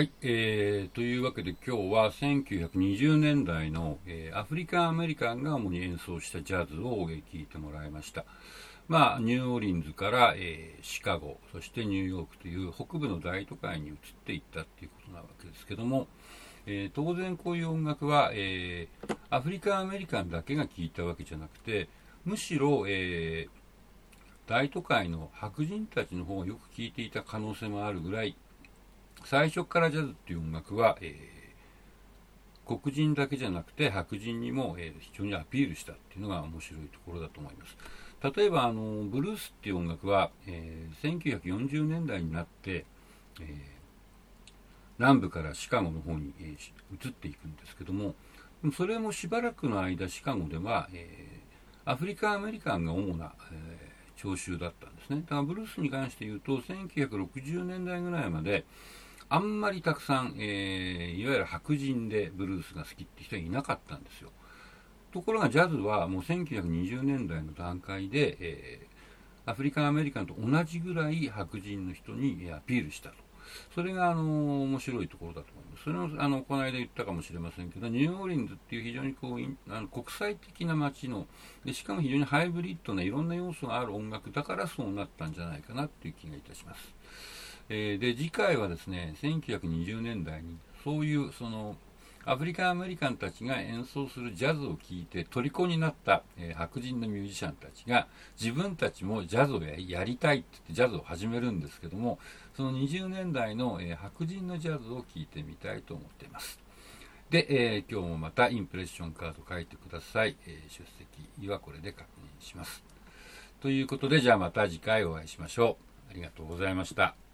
はい、えー、というわけで今日は1920年代の、えー、アフリカンアメリカンが主に演奏したジャズを聴、いてもらいました。まあ、ニューオーリンズから、えー、シカゴ、そしてニューヨークという北部の大都会に移っていったということなわけですけども、えー、当然こういう音楽は、えー、アフリカンアメリカンだけが聴いたわけじゃなくて、むしろ、え、大都会の白人たちの方がよく聴いていた可能性もあるぐらい、最初からジャズっていう音楽は、えー、黒人だけじゃなくて白人にも、えー、非常にアピールしたっていうのが面白いところだと思います。例えばあのブルースっていう音楽は、えー、1940年代になって、えー、南部からシカゴの方に、えー、移っていくんですけどもそれもしばらくの間シカゴでは、えー、アフリカアメリカンが主な、えー、聴衆だったんですねだからブルースに関して言うと1960年代ぐらいまであんまりたくさん、えー、いわゆる白人でブルースが好きって人はいなかったんですよ。ところがジャズはもう1920年代の段階で、えー、アフリカンアメリカンと同じぐらい白人の人にアピールしたと。それがあの面白いところだと思います。それもあのこの間言ったかもしれませんけど、ニューオーリンズっていう非常にこうあの国際的な街ので、しかも非常にハイブリッドないろんな要素がある音楽だからそうなったんじゃないかなっていう気がいたします。えー、で次回はですね1920年代にそういうそのアフリカンアメリカンたちが演奏するジャズを聴いて虜になった、えー、白人のミュージシャンたちが自分たちもジャズをやりたいって言ってジャズを始めるんですけどもその20年代の、えー、白人のジャズを聴いてみたいと思っています。で、えー、今日もまたインプレッションカード書いてください、え出席はこれで確認します。ということでじゃあまた次回お会いしましょう。ありがとうございました。